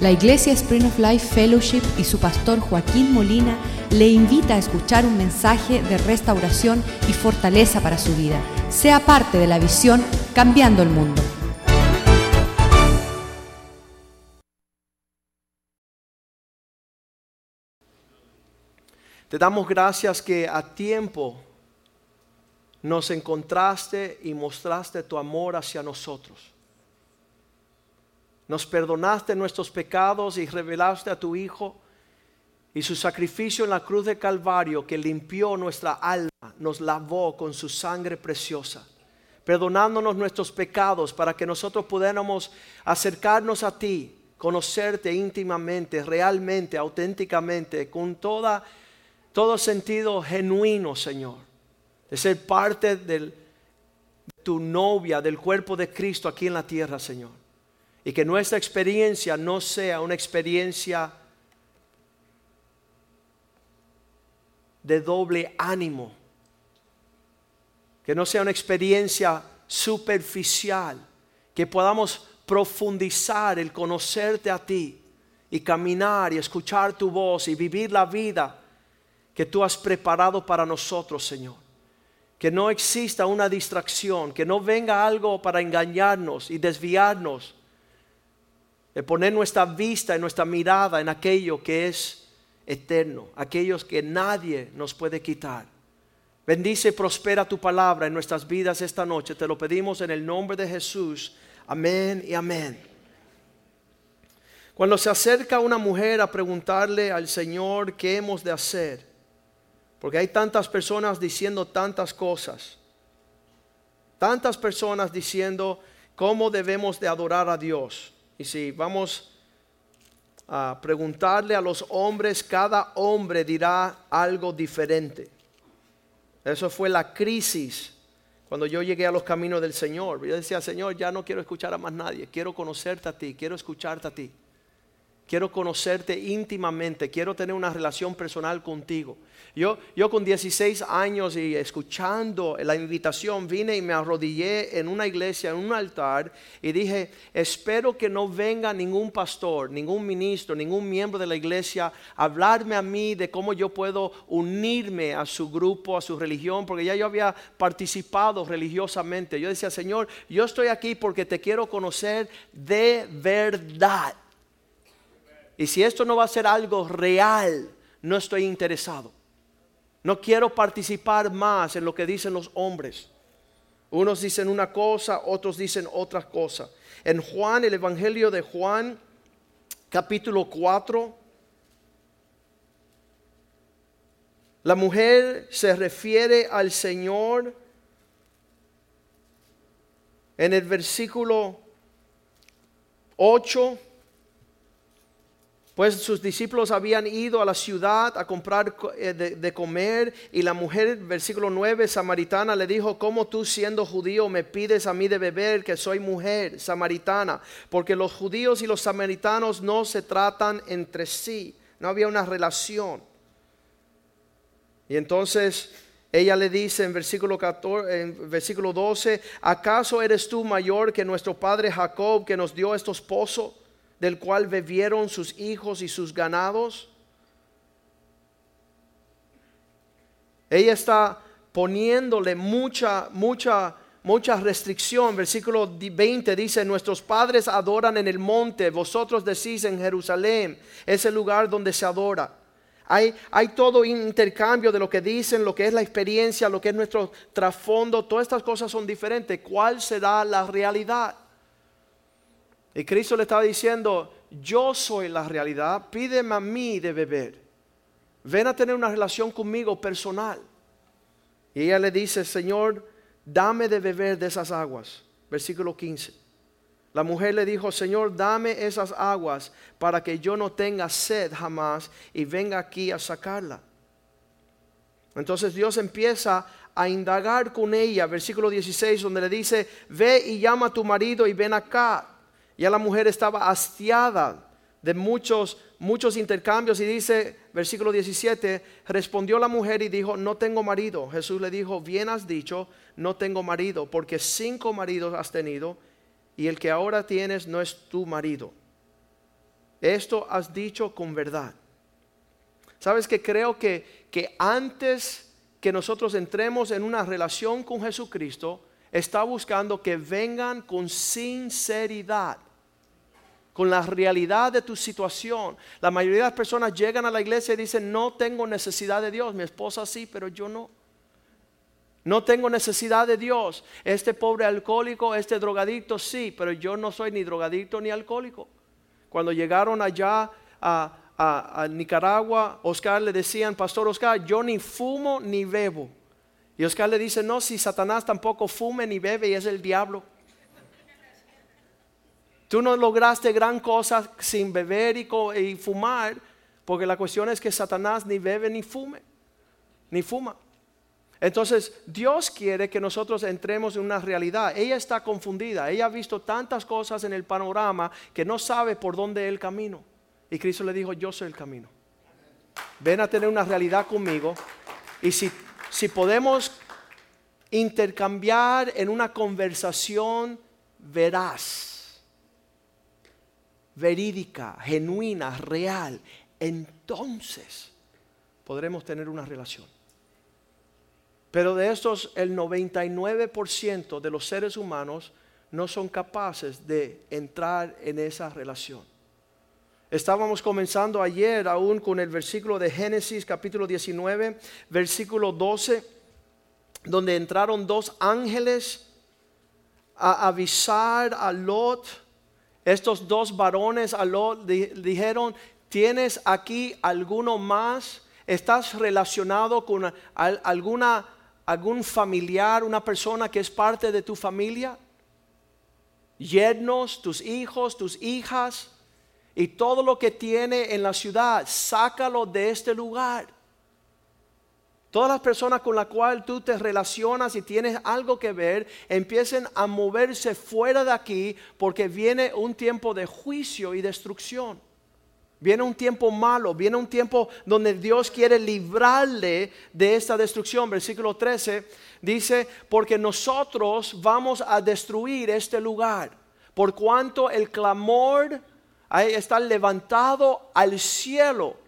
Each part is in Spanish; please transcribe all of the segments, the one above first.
La Iglesia Spring of Life Fellowship y su pastor Joaquín Molina le invita a escuchar un mensaje de restauración y fortaleza para su vida. Sea parte de la visión Cambiando el Mundo. Te damos gracias que a tiempo nos encontraste y mostraste tu amor hacia nosotros nos perdonaste nuestros pecados y revelaste a tu Hijo y su sacrificio en la cruz de Calvario que limpió nuestra alma, nos lavó con su sangre preciosa, perdonándonos nuestros pecados para que nosotros pudiéramos acercarnos a ti, conocerte íntimamente, realmente, auténticamente, con toda, todo sentido genuino, Señor, de ser parte de tu novia, del cuerpo de Cristo aquí en la tierra, Señor y que nuestra experiencia no sea una experiencia de doble ánimo, que no sea una experiencia superficial, que podamos profundizar el conocerte a ti y caminar y escuchar tu voz y vivir la vida que tú has preparado para nosotros, Señor. Que no exista una distracción, que no venga algo para engañarnos y desviarnos de poner nuestra vista y nuestra mirada en aquello que es eterno, aquellos que nadie nos puede quitar. Bendice y prospera tu palabra en nuestras vidas esta noche. Te lo pedimos en el nombre de Jesús. Amén y amén. Cuando se acerca una mujer a preguntarle al Señor qué hemos de hacer, porque hay tantas personas diciendo tantas cosas, tantas personas diciendo cómo debemos de adorar a Dios. Y si vamos a preguntarle a los hombres, cada hombre dirá algo diferente. Eso fue la crisis cuando yo llegué a los caminos del Señor. Yo decía, Señor, ya no quiero escuchar a más nadie, quiero conocerte a ti, quiero escucharte a ti. Quiero conocerte íntimamente, quiero tener una relación personal contigo. Yo, yo con 16 años y escuchando la invitación vine y me arrodillé en una iglesia, en un altar y dije, espero que no venga ningún pastor, ningún ministro, ningún miembro de la iglesia a hablarme a mí de cómo yo puedo unirme a su grupo, a su religión, porque ya yo había participado religiosamente. Yo decía, Señor, yo estoy aquí porque te quiero conocer de verdad. Y si esto no va a ser algo real, no estoy interesado. No quiero participar más en lo que dicen los hombres. Unos dicen una cosa, otros dicen otra cosa. En Juan, el Evangelio de Juan, capítulo 4, la mujer se refiere al Señor en el versículo 8 pues sus discípulos habían ido a la ciudad a comprar eh, de, comer y la mujer, versículo 9, samaritana, le dijo, ¿cómo tú siendo judío me pides a mí de beber que soy mujer samaritana? Porque los judíos y los samaritanos no se tratan entre sí, no había una relación. Y entonces ella le dice en versículo, 14, en versículo 12, ¿acaso eres tú mayor que nuestro padre Jacob que nos dio estos pozos? Del cual bebieron sus hijos y sus ganados? Ella está poniéndole mucha, mucha, mucha restricción. Versículo 20 dice, nuestros padres adoran en el monte, vosotros decís en Jerusalén, es el lugar donde se adora. Hay, hay, todo intercambio de lo que dicen, lo que es la experiencia, lo que es nuestro trasfondo, todas estas cosas son diferentes. ¿Cuál será la realidad? Y Cristo le estaba diciendo, yo soy la realidad, pídeme a mí de beber. Ven a tener una relación conmigo personal. Y ella le dice, Señor, dame de beber de esas aguas. Versículo 15. La mujer le dijo, Señor, dame esas aguas para que yo no tenga sed jamás y venga aquí a sacarla. Entonces Dios empieza a indagar con ella, versículo 16, donde le dice, ve y llama a tu marido y ven acá. Ya la mujer estaba hastiada de muchos, muchos intercambios y dice, versículo 17, respondió la mujer y dijo, no tengo marido. Jesús le dijo, bien has dicho, no tengo marido, porque cinco maridos has tenido y el que ahora tienes no es tu marido. esto has dicho con verdad. Sabes que creo que, que antes que nosotros entremos en una relación con Jesucristo, está buscando que vengan con sinceridad, con la realidad de tu situación. La mayoría de las personas llegan a la iglesia y dicen, no tengo necesidad de Dios, mi esposa sí, pero yo no. No tengo necesidad de Dios. Este pobre alcohólico, este drogadicto sí, pero yo no soy ni drogadicto ni alcohólico. Cuando llegaron allá a, Nicaragua, Oscar le decían, Pastor Oscar, yo ni fumo ni bebo. Y Oscar le dice, no, si Satanás tampoco fume ni bebe y es el diablo. Tú no lograste gran cosa sin beber y, fumar, porque la cuestión es que Satanás ni bebe ni fume, ni fuma. Entonces, Dios quiere que nosotros entremos en una realidad. Ella está confundida. Ella ha visto tantas cosas en el panorama que no sabe por dónde es el camino. Y Cristo le dijo, yo soy el camino. Ven a tener una realidad conmigo. Y si, si podemos intercambiar en una conversación veraz, verídica, genuina, real, entonces podremos tener una relación. Pero de estos, el 99% de los seres humanos no son capaces de entrar en esa relación. Estábamos comenzando ayer aún con el versículo de Génesis capítulo 19, versículo 12, donde entraron dos ángeles a avisar a Lot. Estos dos varones dijeron, ¿tienes aquí alguno más? ¿Estás relacionado con alguna algún familiar, una persona que es parte de tu familia, yernos, tus hijos, tus hijas y todo lo que tiene en la ciudad, sácalo de este lugar. Todas las personas con las cuales tú te relacionas y tienes algo que ver, empiecen a moverse fuera de aquí porque viene un tiempo de juicio y destrucción. Viene un tiempo malo, viene un tiempo donde Dios quiere librarle de esta destrucción. Versículo 13 dice, porque nosotros vamos a destruir este lugar, por cuanto el clamor está levantado al cielo.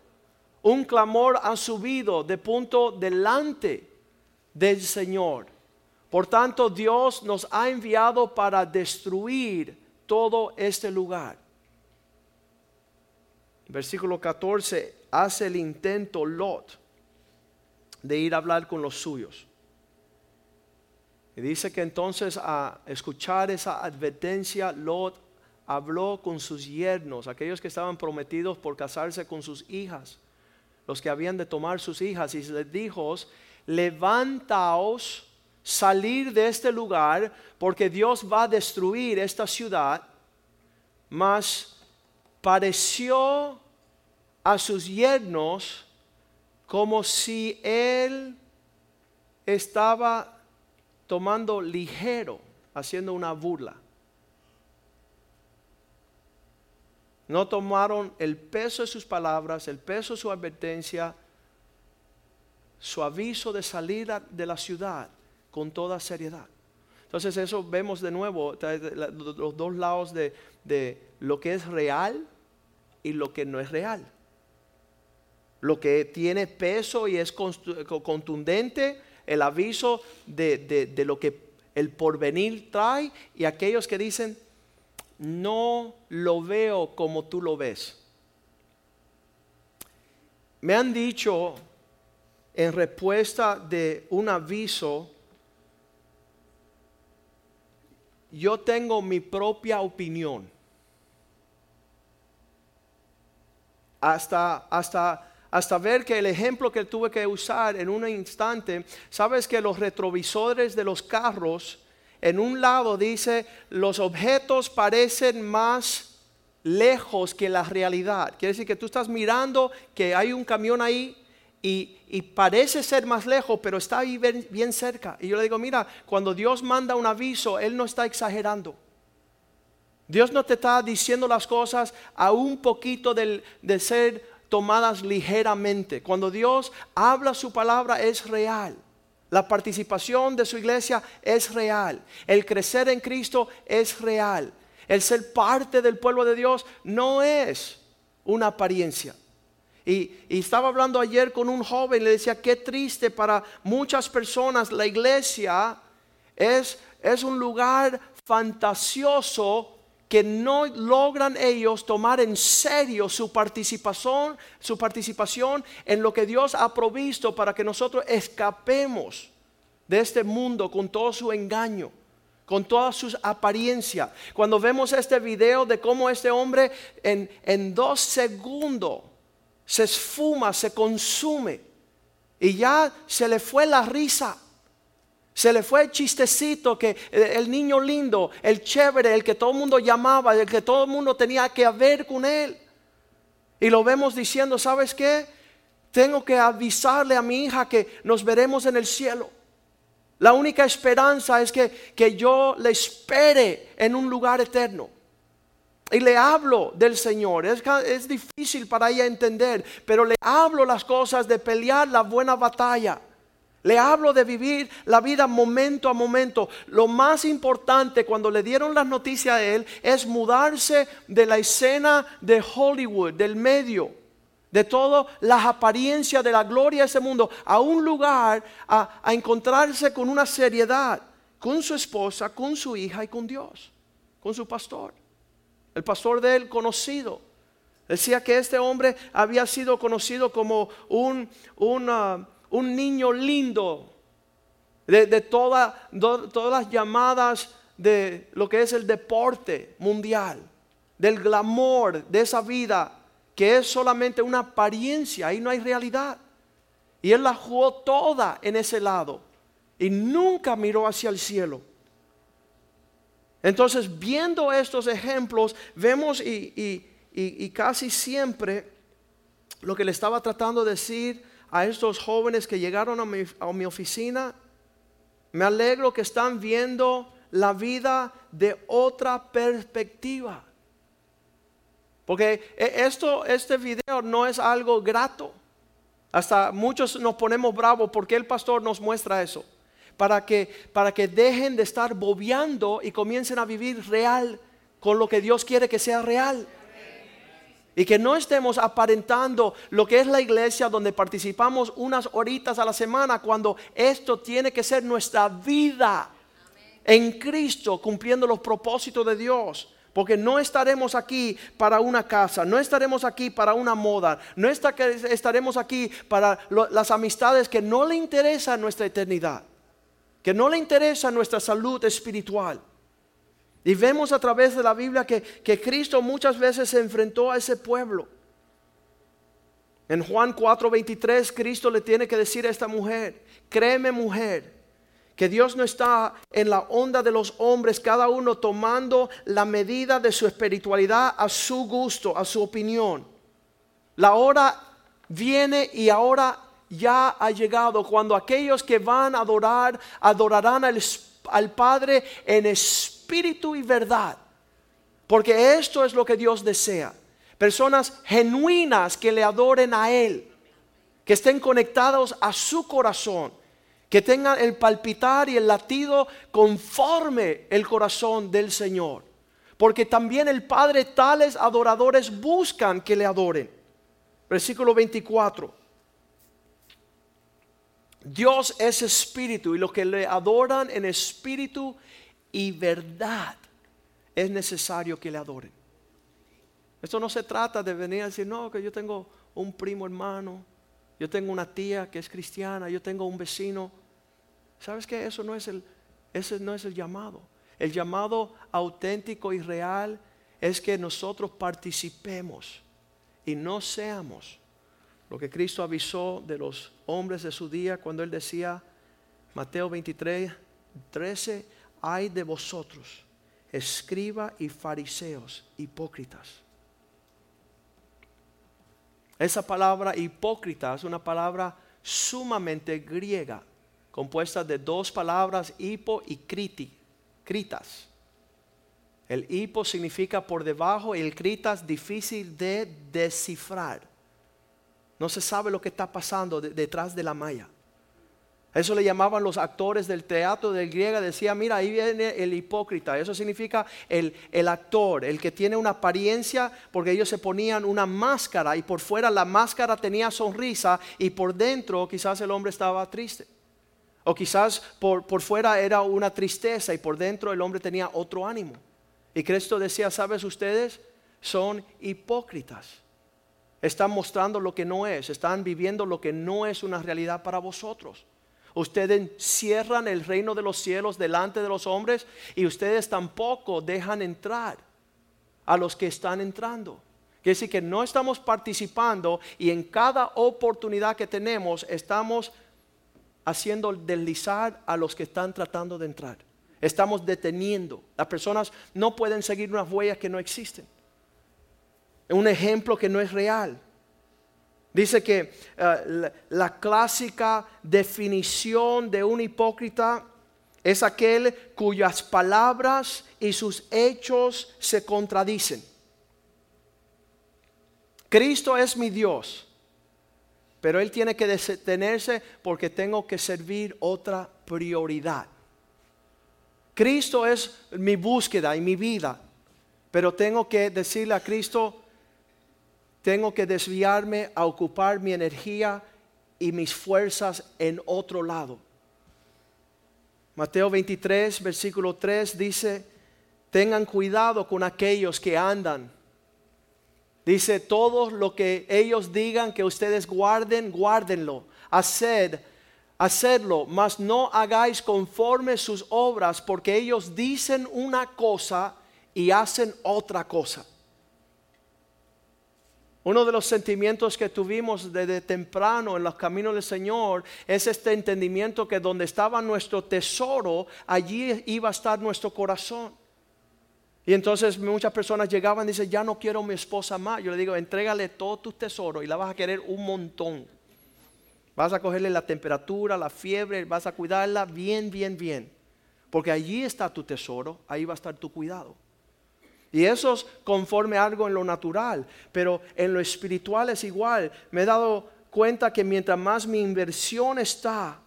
Un clamor ha subido de punto delante del Señor. Por tanto, Dios nos ha enviado para destruir todo este lugar versículo 14, hace el intento Lot de ir a hablar con los suyos. Y dice que entonces a escuchar esa advertencia, Lot habló con sus yernos, aquellos que estaban prometidos por casarse con sus hijas, los que habían de tomar sus hijas, y les dijo, levantaos, salir de este lugar, porque Dios va a destruir esta ciudad, mas pareció a sus yernos como si él estaba tomando ligero, haciendo una burla. No tomaron el peso de sus palabras, el peso de su advertencia, su aviso de salir de la ciudad con toda seriedad. Entonces eso vemos de nuevo los dos lados de, de lo que es real y lo que no es real. Lo que tiene peso y es contundente, el aviso de, lo que el porvenir trae y aquellos que dicen, no lo veo como tú lo ves. Me han dicho en respuesta de un aviso, yo tengo mi propia opinión. hasta, hasta, hasta ver que el ejemplo que tuve que usar en un instante, sabes que los retrovisores de los carros, en un lado dice, los objetos parecen más lejos que la realidad. Quiere decir que tú estás mirando que hay un camión ahí y, parece ser más lejos, pero está ahí bien, cerca. Y yo le digo, mira, cuando Dios manda un aviso, Él no está exagerando. Dios no te está diciendo las cosas a un poquito de ser tomadas ligeramente. Cuando Dios habla su palabra es real. La participación de su iglesia es real. El crecer en Cristo es real. El ser parte del pueblo de Dios no es una apariencia. Y, estaba hablando ayer con un joven, le decía, qué triste para muchas personas, la iglesia es, es un lugar fantasioso que no logran ellos tomar en serio su participación, su participación en lo que Dios ha provisto para que nosotros escapemos de este mundo con todo su engaño con todas sus apariencias. Cuando vemos este video de cómo este hombre en, en dos segundos se esfuma, se consume y ya se le fue la risa. Se le fue el chistecito que eh, el niño lindo, el chévere, el que todo el mundo llamaba, el que todo el mundo tenía que ver con él. Y lo vemos diciendo, ¿sabes qué? Tengo que avisarle a mi hija que nos veremos en el cielo. La única esperanza es que, que yo le espere en un lugar eterno. Y le hablo del Señor. Es, es, difícil para ella entender, pero le hablo las cosas de pelear la buena batalla. Le hablo de vivir la vida momento a momento. Lo más importante cuando le dieron las noticias a él es mudarse de la escena de Hollywood, del medio de todas las apariencias de la gloria de ese mundo a un lugar a, encontrarse con una seriedad, con su esposa, con su hija y con Dios, con su pastor. El pastor de él conocido. Decía que este hombre había sido conocido como un, un niño lindo de, todas las llamadas de lo que es el deporte mundial, del glamour de esa vida que es solamente una apariencia, ahí no hay realidad. Y él la jugó toda en ese lado y nunca miró hacia el cielo. Entonces, viendo estos ejemplos, vemos y, casi siempre lo que le estaba tratando de decir a estos jóvenes que llegaron a mi, a mi oficina, me alegro que están viendo la vida de otra perspectiva. Porque e, esto, este video no es algo grato. Hasta muchos nos ponemos bravos porque el pastor nos muestra eso. Para que, para que dejen de estar bobeando y comiencen a vivir real con lo que Dios quiere que sea real. Y que no estemos aparentando lo que es la iglesia donde participamos unas horitas a la semana cuando esto tiene que ser nuestra vida en Cristo cumpliendo los propósitos de Dios. Porque no estaremos aquí para una casa, no estaremos aquí para una moda, no estaremos aquí para las amistades que no le interesan nuestra eternidad, que no le interesa nuestra salud espiritual. Y vemos a través de la Biblia que, que Cristo muchas veces se enfrentó a ese pueblo. En Juan 4:23 Cristo le tiene que decir a esta mujer, créeme mujer, que Dios no está en la onda de los hombres, cada uno tomando la medida de su espiritualidad a su gusto, a su opinión. La hora viene y ahora ya ha llegado cuando aquellos que van a adorar, adorarán al, al Padre en espíritu y verdad. Porque esto es lo que Dios desea. Personas genuinas que le adoren a Él, que estén conectados a su corazón que tengan el palpitar y el latido conforme el corazón del Señor. Porque también el Padre tales adoradores buscan que le adoren. Versículo 24. Dios es espíritu y los que le adoran en espíritu y verdad es necesario que le adoren. Esto no se trata de venir a decir, no, que yo tengo un primo hermano, yo tengo una tía que es cristiana, yo tengo un vecino. ¿Sabes qué? Eso no es el, ese no es el llamado. El llamado auténtico y real es que nosotros participemos y no seamos lo que Cristo avisó de los hombres de su día cuando él decía, Mateo 23, 13, hay de vosotros, escriba y fariseos, hipócritas. Esa palabra hipócrita es una palabra sumamente griega compuesta de dos palabras, hipo y criti, critas. El hipo significa por debajo y el critas difícil de descifrar. No se sabe lo que está pasando detrás de la malla. Eso le llamaban los actores del teatro del griego. Decía, mira, ahí viene el hipócrita. Eso significa el, el, actor, el que tiene una apariencia, porque ellos se ponían una máscara y por fuera la máscara tenía sonrisa y por dentro quizás el hombre estaba triste. O quizás por, por fuera era una tristeza y por dentro el hombre tenía otro ánimo. Y Cristo decía, ¿sabes ustedes? Son hipócritas. Están mostrando lo que no es, están viviendo lo que no es una realidad para vosotros. Ustedes cierran el reino de los cielos delante de los hombres y ustedes tampoco dejan entrar a los que están entrando. Quiere decir que no estamos participando y en cada oportunidad que tenemos estamos haciendo deslizar a los que están tratando de entrar. Estamos deteniendo. Las personas no pueden seguir unas huellas que no existen. Un ejemplo que no es real. Dice que eh, la, clásica definición de un hipócrita es aquel cuyas palabras y sus hechos se contradicen. Cristo es mi Dios, pero Él tiene que detenerse porque tengo que servir otra prioridad. Cristo es mi búsqueda y mi vida, pero tengo que decirle a Cristo, tengo que desviarme a ocupar mi energía y mis fuerzas en otro lado. Mateo 23, versículo 3 dice, tengan cuidado con aquellos que andan. Dice, todo lo que ellos digan que ustedes guarden, guárdenlo. Haced, hacedlo, mas no hagáis conforme sus obras, porque ellos dicen una cosa y hacen otra cosa. Uno de los sentimientos que tuvimos desde temprano en los caminos del Señor es este entendimiento que donde estaba nuestro tesoro, allí iba a estar nuestro corazón. Y entonces muchas personas llegaban y dicen, ya no quiero mi esposa más. Yo le digo, entrégale todo tu tesoro y la vas a querer un montón. Vas a cogerle la temperatura, la fiebre, vas a cuidarla bien, bien, bien. Porque allí está tu tesoro, ahí va a estar tu cuidado. Y eso es conforme algo en lo natural, pero en lo espiritual es igual. Me he dado cuenta que mientras más mi inversión está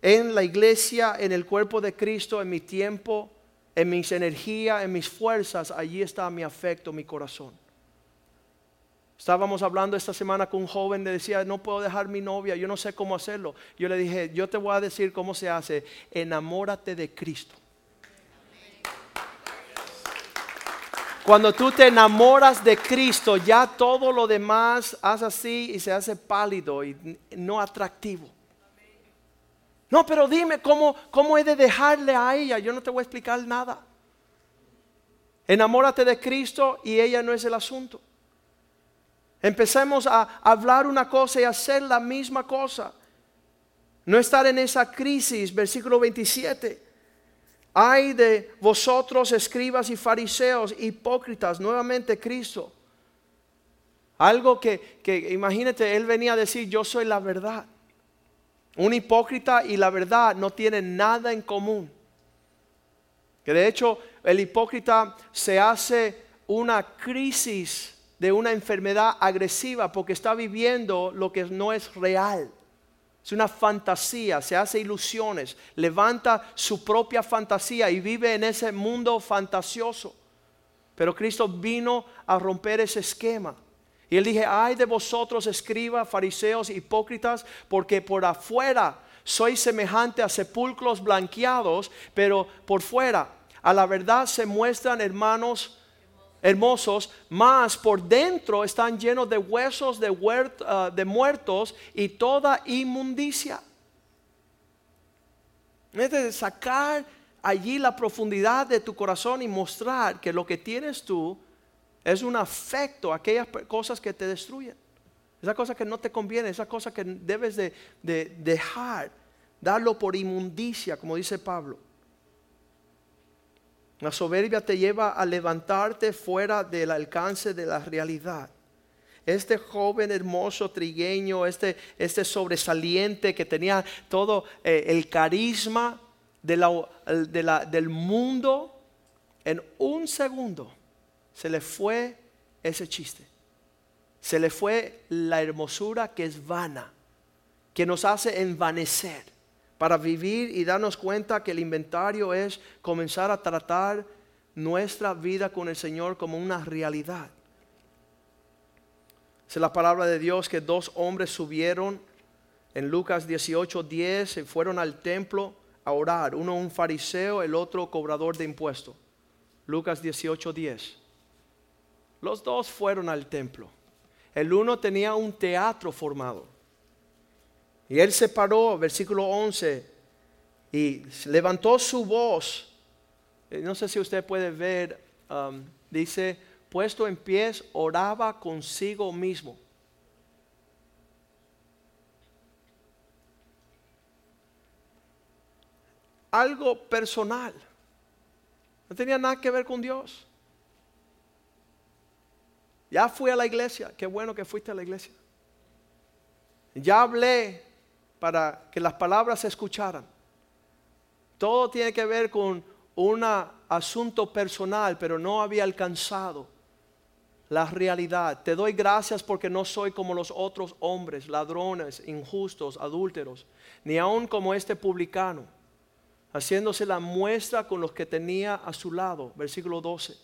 en la iglesia, en el cuerpo de Cristo, en mi tiempo, en mis energías, en mis fuerzas, allí está mi afecto, mi corazón. Estábamos hablando esta semana con un joven, le decía, no puedo dejar mi novia, yo no sé cómo hacerlo. Yo le dije, yo te voy a decir cómo se hace, enamórate de Cristo. Cuando tú te enamoras de Cristo, ya todo lo demás hace así y se hace pálido y no atractivo. No, pero dime cómo, cómo he de dejarle a ella. Yo no te voy a explicar nada. Enamórate de Cristo y ella no es el asunto. Empecemos a hablar una cosa y hacer la misma cosa. No estar en esa crisis, versículo 27. Ay de vosotros, escribas y fariseos, hipócritas, nuevamente Cristo. Algo que, que, imagínate, él venía a decir, yo soy la verdad. Un hipócrita y la verdad no tienen nada en común. Que de hecho el hipócrita se hace una crisis de una enfermedad agresiva porque está viviendo lo que no es real. Es una fantasía, se hace ilusiones, levanta su propia fantasía y vive en ese mundo fantasioso. Pero Cristo vino a romper ese esquema. Y él dije, ay de vosotros, escribas, fariseos, hipócritas, porque por afuera sois semejante a sepulcros blanqueados, pero por fuera a la verdad se muestran hermanos hermosos, más por dentro están llenos de huesos de, ah, de muertos y toda inmundicia. Es de sacar allí la profundidad de tu corazón y mostrar que lo que tienes tú es un afecto a aquellas cosas que te destruyen. Esa cosa que no te conviene, esa cosa que debes de dejar, darlo por inmundicia, como dice Pablo. La soberbia te lleva a levantarte fuera del alcance de la realidad. Este joven hermoso trigueño, este, este sobresaliente que tenía todo eh, el carisma del mundo, en un segundo se le fue ese chiste. Se le fue la hermosura que es vana, que nos hace envanecer. Para vivir y darnos cuenta que el inventario es comenzar a tratar nuestra vida con el Señor como una realidad. Es la palabra de Dios que dos hombres subieron en Lucas 18, 10 y fueron al templo a orar. Uno un fariseo, el otro cobrador de impuestos. Lucas 18, 10. Los dos fueron al templo. El uno tenía un teatro formado. Y él se paró, versículo 11, y levantó su voz. Eh, no sé si usted puede ver, um, dice, puesto en pies, oraba consigo mismo. Algo personal. No tenía nada que ver con Dios. Ya fui a la iglesia. Qué bueno que fuiste a la iglesia. Ya hablé para que las palabras se escucharan. Todo tiene que ver con un asunto personal, pero no había alcanzado la realidad. Te doy gracias porque no soy como los otros hombres, ladrones, injustos, adúlteros, ni aun como este publicano, haciéndose la muestra con los que tenía a su lado. Versículo 12.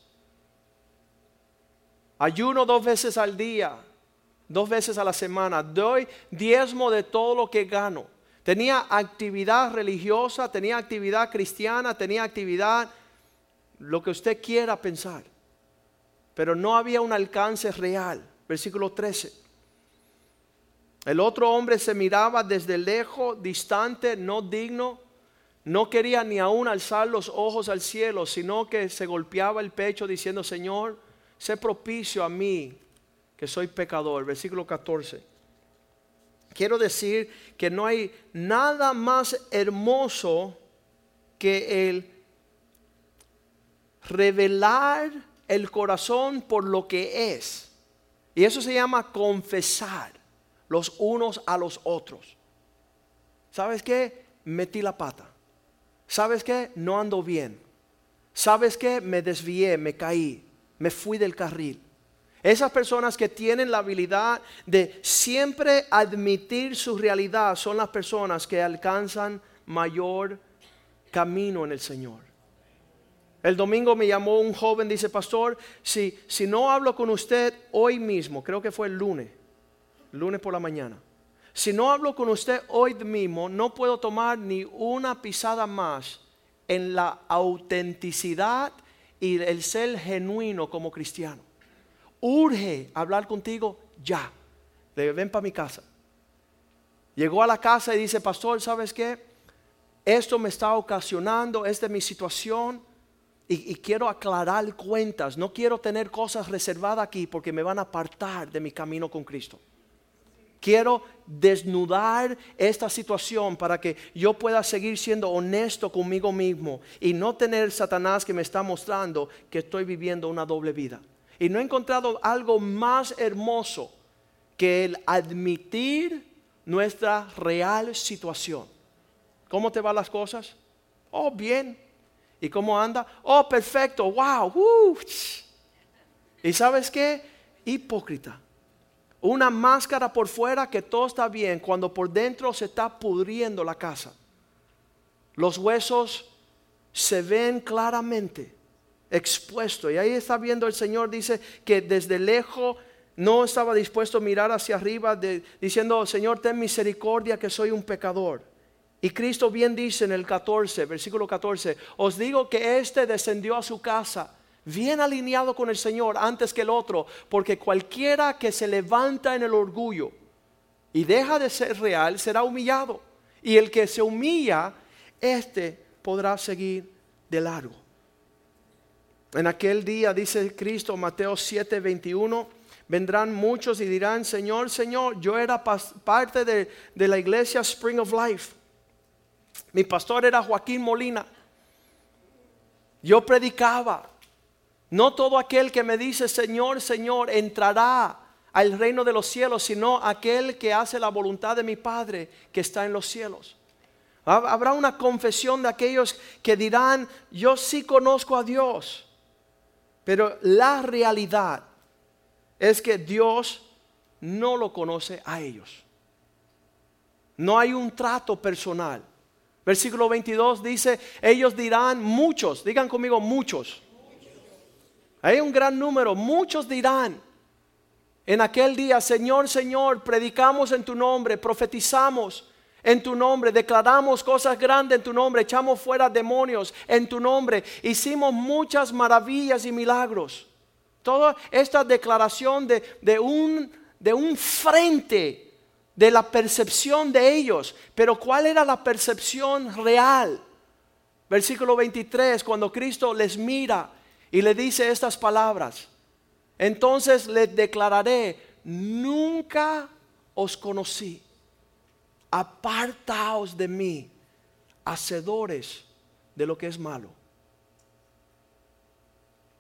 Ayuno dos veces al día dos veces a la semana, doy diezmo de todo lo que gano. Tenía actividad religiosa, tenía actividad cristiana, tenía actividad, lo que usted quiera pensar. Pero no había un alcance real. Versículo 13. El otro hombre se miraba desde lejos, distante, no digno. No quería ni aún alzar los ojos al cielo, sino que se golpeaba el pecho diciendo, Señor, sé propicio a mí, que soy pecador. Versículo 14. Quiero decir que no hay nada más hermoso que el revelar el corazón por lo que es. Y eso se llama confesar los unos a los otros. ¿Sabes qué? Metí la pata. ¿Sabes qué? No ando bien. ¿Sabes qué? Me desvié, me caí, me fui del carril. Esas personas que tienen la habilidad de siempre admitir su realidad son las personas que alcanzan mayor camino en el Señor. El domingo me llamó un joven, dice, pastor, si, si no hablo con usted hoy mismo, creo que fue el lunes, lunes por la mañana, si no hablo con usted hoy mismo, no puedo tomar ni una pisada más en la autenticidad y el ser genuino como cristiano urge hablar contigo ya. Ven para mi casa. Llegó a la casa y dice, pastor, ¿sabes qué? Esto me está ocasionando, esta es mi situación y, quiero aclarar cuentas. No quiero tener cosas reservadas aquí porque me van a apartar de mi camino con Cristo. Quiero desnudar esta situación para que yo pueda seguir siendo honesto conmigo mismo y no tener Satanás que me está mostrando que estoy viviendo una doble vida. Y no he encontrado algo más hermoso que el admitir nuestra real situación. ¿Cómo te van las cosas? Oh, bien. ¿Y cómo anda? Oh, perfecto. Wow. ¿Y sabes qué? Hipócrita. Una máscara por fuera que todo está bien cuando por dentro se está pudriendo la casa. Los huesos se ven claramente expuesto. Y ahí está viendo el Señor, dice que desde lejos no estaba dispuesto a mirar hacia arriba diciendo, Señor, ten misericordia que soy un pecador. Y Cristo bien dice en el 14, versículo 14, os digo que éste descendió a su casa bien alineado con el Señor antes que el otro, porque cualquiera que se levanta en el orgullo y deja de ser real será humillado. Y el que se humilla, este podrá seguir de largo. En aquel día, dice Cristo, Mateo 7, 21, vendrán muchos y dirán, Señor, Señor, yo era parte de, de la iglesia Spring of Life. Mi pastor era Joaquín Molina. Yo predicaba. No todo aquel que me dice, Señor, Señor, entrará al reino de los cielos, sino aquel que hace la voluntad de mi Padre que está en los cielos. Habrá una confesión de aquellos que dirán, yo sí conozco a Dios. Pero la realidad es que Dios no lo conoce a ellos. No hay un trato personal. Versículo 22 dice, ellos dirán muchos, digan conmigo muchos. Hay un gran número, muchos dirán en aquel día, Señor, Señor, predicamos en tu nombre, profetizamos en tu nombre, declaramos cosas grandes en tu nombre, echamos fuera demonios en tu nombre, hicimos muchas maravillas y milagros. Toda esta declaración de, un, de un frente de la percepción de ellos. Pero ¿cuál era la percepción real? Versículo 23, cuando Cristo les mira y le dice estas palabras, entonces les declararé, nunca os conocí, apartaos de mí, hacedores de lo que es malo.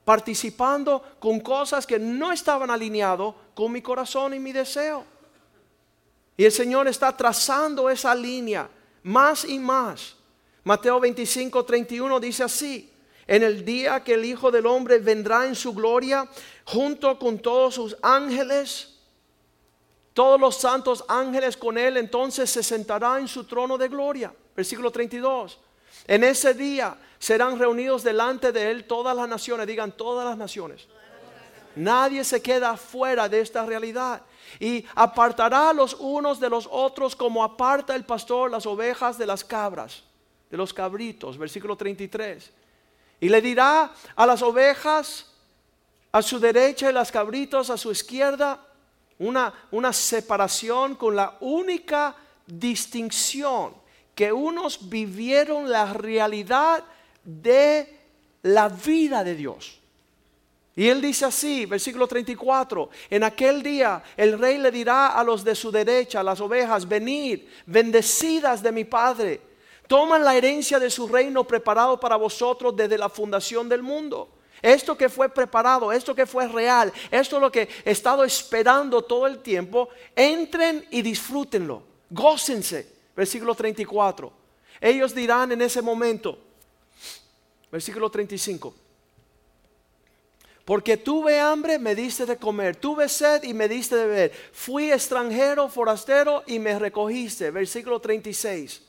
Participando con cosas que no estaban alineados con mi corazón y mi deseo. Y el Señor está trazando esa línea más y más. Mateo 25, 31 dice así. En el día que el Hijo del Hombre vendrá en su gloria junto con todos sus ángeles, todos los santos ángeles con él, entonces se sentará en su trono de gloria. Versículo 32. En ese día serán reunidos delante de él todas las naciones, digan todas las naciones. Nadie se queda fuera de esta realidad y apartará los unos de los otros como aparta el pastor las ovejas de las cabras, de los cabritos, versículo 33. Y le dirá a las ovejas a su derecha y las cabritos a su izquierda, una, una separación con la única distinción que unos vivieron la realidad de la vida de Dios. Y él dice así, versículo 34, en aquel día el rey le dirá a los de su derecha, las ovejas, venid, bendecidas de mi Padre, toman la herencia de su reino preparado para vosotros desde la fundación del mundo. Esto que fue preparado, esto que fue real, esto es lo que he estado esperando todo el tiempo, entren y disfrútenlo, gócense. Versículo 34. Ellos dirán en ese momento, versículo 35. Porque tuve hambre, me diste de comer. Tuve sed y me diste de beber. Fui extranjero, forastero y me recogiste. Versículo 36.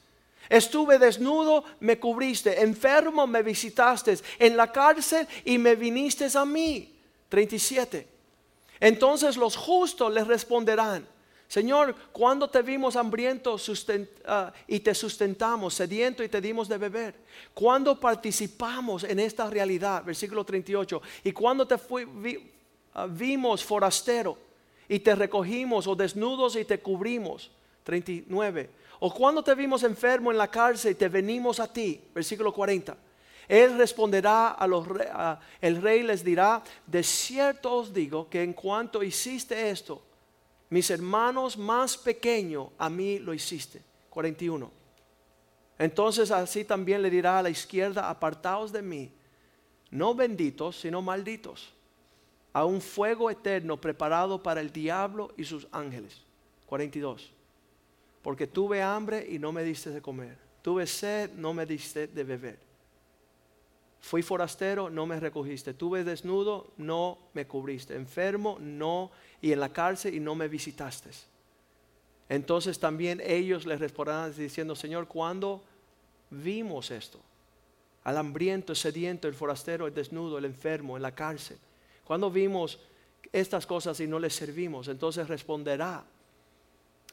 Estuve desnudo, me cubriste. Enfermo, me visitaste. En la cárcel y me viniste a mí. 37. Entonces los justos les responderán. Señor, cuando te vimos hambriento ah, y te sustentamos, sediento y te dimos de beber? Cuando participamos en esta realidad? Versículo 38. Y cuando te ah, vimos forastero y te recogimos o desnudos y te cubrimos? 39. O cuando te vimos enfermo en la cárcel y te venimos a ti? Versículo 40. Él responderá a los el rey les dirá, de cierto os digo que en cuanto hiciste esto, mis hermanos más pequeños, a mí lo hiciste. 41. Entonces así también le dirá a la izquierda, apartaos de mí, no benditos, sino malditos, a un fuego eterno preparado para el diablo y sus ángeles. 42. Porque tuve hambre y no me diste de comer. Tuve sed, no me diste de beber. Fui forastero, no me recogiste. Tuve desnudo, no me cubriste. Enfermo, no y en la cárcel y no me visitaste. Entonces también ellos les responderán diciendo, Señor, ¿cuándo vimos esto? Al hambriento, sediento, el forastero, el desnudo, el enfermo, en la cárcel. ¿Cuándo vimos estas cosas y no les servimos? Entonces responderá,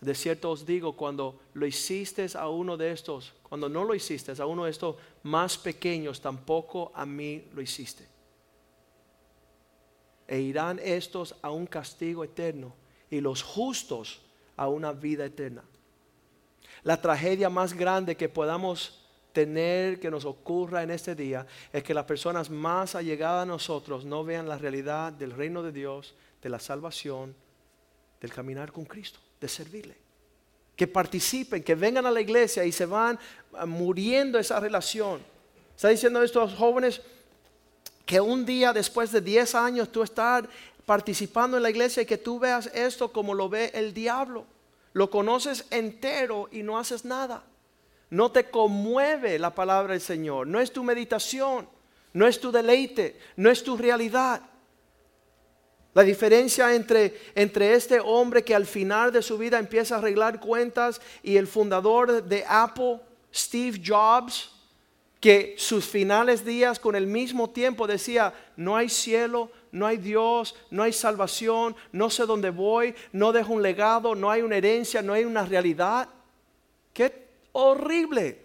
de cierto os digo, cuando lo hiciste a uno de estos, cuando no lo hiciste a uno de estos más pequeños, tampoco a mí lo hiciste e irán estos a un castigo eterno y los justos a una vida eterna. La tragedia más grande que podamos tener que nos ocurra en este día es que las personas más allegadas a nosotros no vean la realidad del reino de Dios, de la salvación, del caminar con Cristo, de servirle. Que participen, que vengan a la iglesia y se van muriendo esa relación. Está diciendo esto a los jóvenes, que un día después de 10 años tú estar participando en la iglesia y que tú veas esto como lo ve el diablo. Lo conoces entero y no haces nada. No te conmueve la palabra del Señor. No es tu meditación, no es tu deleite, no es tu realidad. La diferencia entre, entre este hombre que al final de su vida empieza a arreglar cuentas y el fundador de Apple Steve Jobs, que sus finales días con el mismo tiempo decía, no hay cielo, no hay Dios, no hay salvación, no sé dónde voy, no dejo un legado, no hay una herencia, no hay una realidad. Qué horrible.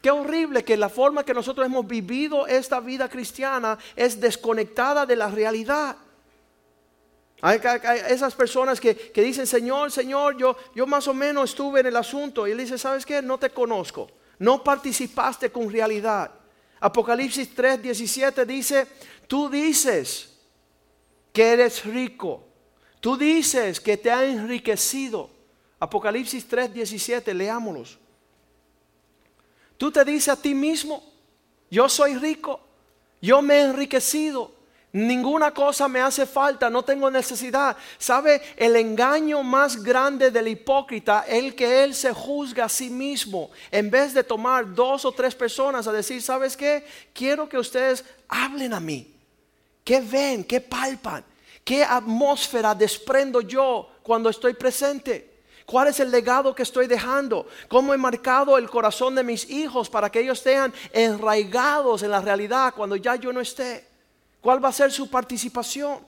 Qué horrible que la forma que nosotros hemos vivido esta vida cristiana es desconectada de la realidad. Hay, esas personas que, dicen, Señor, Señor, yo, yo más o menos estuve en el asunto. Y él dice, ¿sabes qué? No te conozco no participaste con realidad. Apocalipsis 3, 17 dice, tú dices que eres rico, tú dices que te ha enriquecido. Apocalipsis 3, 17, leámoslos. Tú te dices a ti mismo, yo soy rico, yo me he enriquecido, Ninguna cosa me hace falta, no tengo necesidad. ¿Sabe? El engaño más grande del hipócrita, el que él se juzga a sí mismo, en vez de tomar dos o tres personas a decir, ¿sabes qué? Quiero que ustedes hablen a mí. ¿Qué ven? ¿Qué palpan? ¿Qué atmósfera desprendo yo cuando estoy presente? ¿Cuál es el legado que estoy dejando? ¿Cómo he marcado el corazón de mis hijos para que ellos estén enraigados en la realidad cuando ya yo no esté? ¿Cuál va a ser su participación?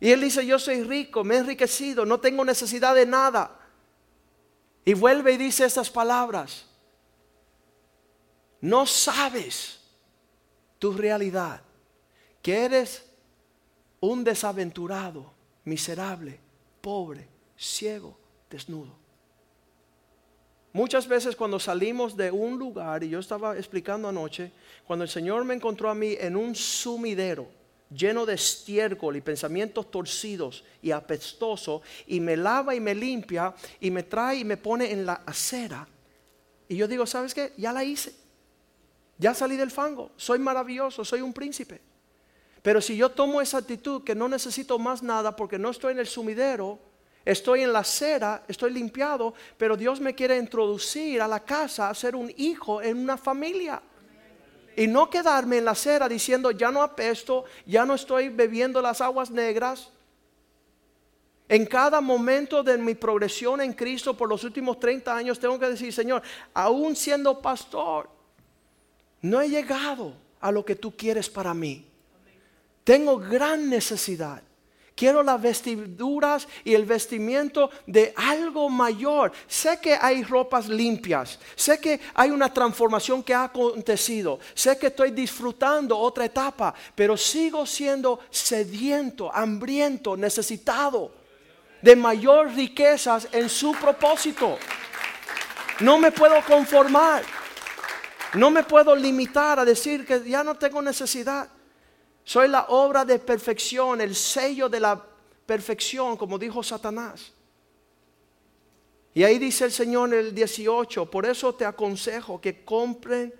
Y él dice, yo soy rico, me he enriquecido, no tengo necesidad de nada. Y vuelve y dice estas palabras. No sabes tu realidad, que eres un desaventurado, miserable, pobre, ciego, desnudo. Muchas veces cuando salimos de un lugar, y yo estaba explicando anoche, cuando el Señor me encontró a mí en un sumidero lleno de estiércol y pensamientos torcidos y apestoso, y me lava y me limpia y me trae y me pone en la acera. Y yo digo, ¿sabes qué? Ya la hice. Ya salí del fango. Soy maravilloso, soy un príncipe. Pero si yo tomo esa actitud que no necesito más nada porque no estoy en el sumidero, Estoy en la acera, estoy limpiado, pero Dios me quiere introducir a la casa a ser un hijo en una familia. Y no quedarme en la acera diciendo, ya no apesto, ya no estoy bebiendo las aguas negras. En cada momento de mi progresión en Cristo por los últimos 30 años tengo que decir, Señor, aún siendo pastor, no he llegado a lo que tú quieres para mí. Tengo gran necesidad. Quiero las vestiduras y el vestimiento de algo mayor. Sé que hay ropas limpias. Sé que hay una transformación que ha acontecido. Sé que estoy disfrutando otra etapa. Pero sigo siendo sediento, hambriento, necesitado de mayor riquezas en su propósito. No me puedo conformar. No me puedo limitar a decir que ya no tengo necesidad. Soy la obra de perfección, el sello de la perfección, como dijo Satanás. Y ahí dice el Señor en el 18, por eso te aconsejo que compren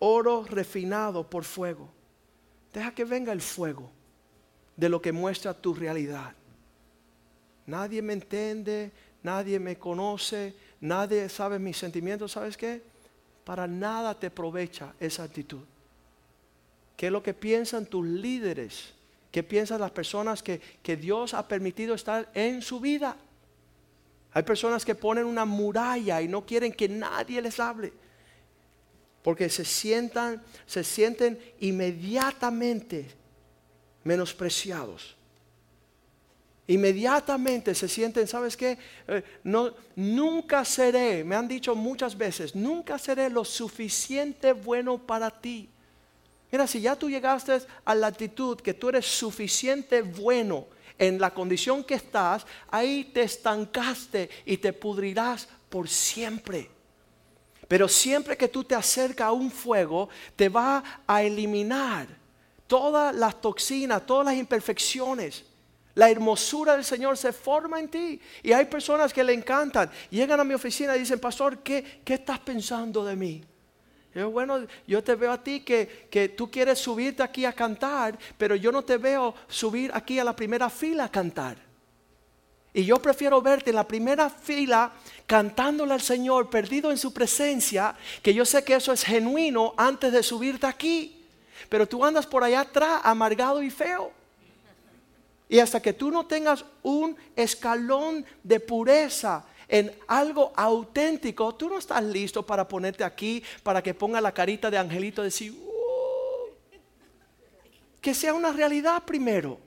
oro refinado por fuego. Deja que venga el fuego de lo que muestra tu realidad. Nadie me entiende, nadie me conoce, nadie sabe mis sentimientos. ¿Sabes qué? Para nada te aprovecha esa actitud. ¿Qué es lo que piensan tus líderes? ¿Qué piensan las personas que, Dios ha permitido estar en su vida? Hay personas que ponen una muralla y no quieren que nadie les hable. Porque se sientan, se sienten inmediatamente menospreciados. Inmediatamente se sienten, ¿sabes qué? Eh, no, nunca seré, me han dicho muchas veces, nunca seré lo suficiente bueno para ti. Mira, si ya tú llegaste a la actitud que tú eres suficiente bueno en la condición que estás, ahí te estancaste y te pudrirás por siempre. Pero siempre que tú te acercas a un fuego, te va a eliminar todas las toxinas, todas las imperfecciones. La hermosura del Señor se forma en ti. Y hay personas que le encantan. Llegan a mi oficina y dicen, pastor, ¿qué, qué estás pensando de mí? Bueno, yo te veo a ti que, que, tú quieres subirte aquí a cantar, pero yo no te veo subir aquí a la primera fila a cantar. Y yo prefiero verte en la primera fila cantándole al Señor, perdido en su presencia, que yo sé que eso es genuino antes de subirte aquí. Pero tú andas por allá atrás, amargado y feo. Y hasta que tú no tengas un escalón de pureza en algo auténtico, tú no estás listo para ponerte aquí, para que ponga la carita de angelito y decir, "Uh", que sea una realidad primero.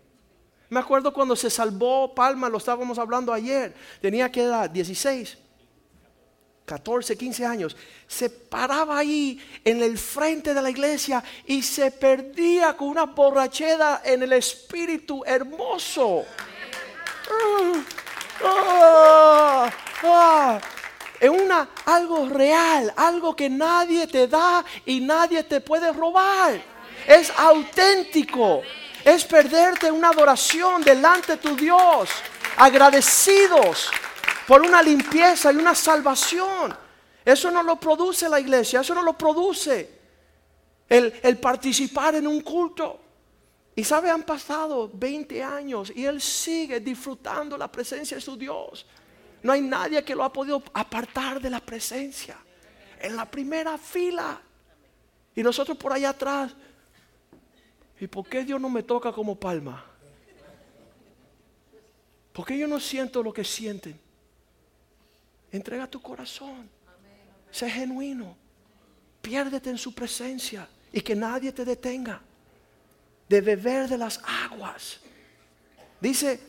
Me acuerdo cuando se salvó Palma, lo estábamos hablando ayer, tenía que edad 16. 14, 15 años, se paraba ahí en el frente de la iglesia y se perdía con una borrachera en el espíritu hermoso. Ah, ah. Es una, algo real, algo que nadie te da y nadie te puede robar. Es auténtico. Es perderte una adoración delante de tu Dios. Agradecidos por una limpieza y una salvación. Eso no lo produce la iglesia, eso no lo produce el participar en un culto. Y sabe, han pasado 20 años y él sigue disfrutando la presencia de su Dios. No hay nadie que lo ha podido apartar de la presencia. En la primera fila. Y nosotros por allá atrás. ¿Y por qué Dios no me toca como palma? ¿Por qué yo no siento lo que sienten? Entrega tu corazón. Sé genuino. Piérdete en su presencia y que nadie te detenga de beber de las aguas. Dice,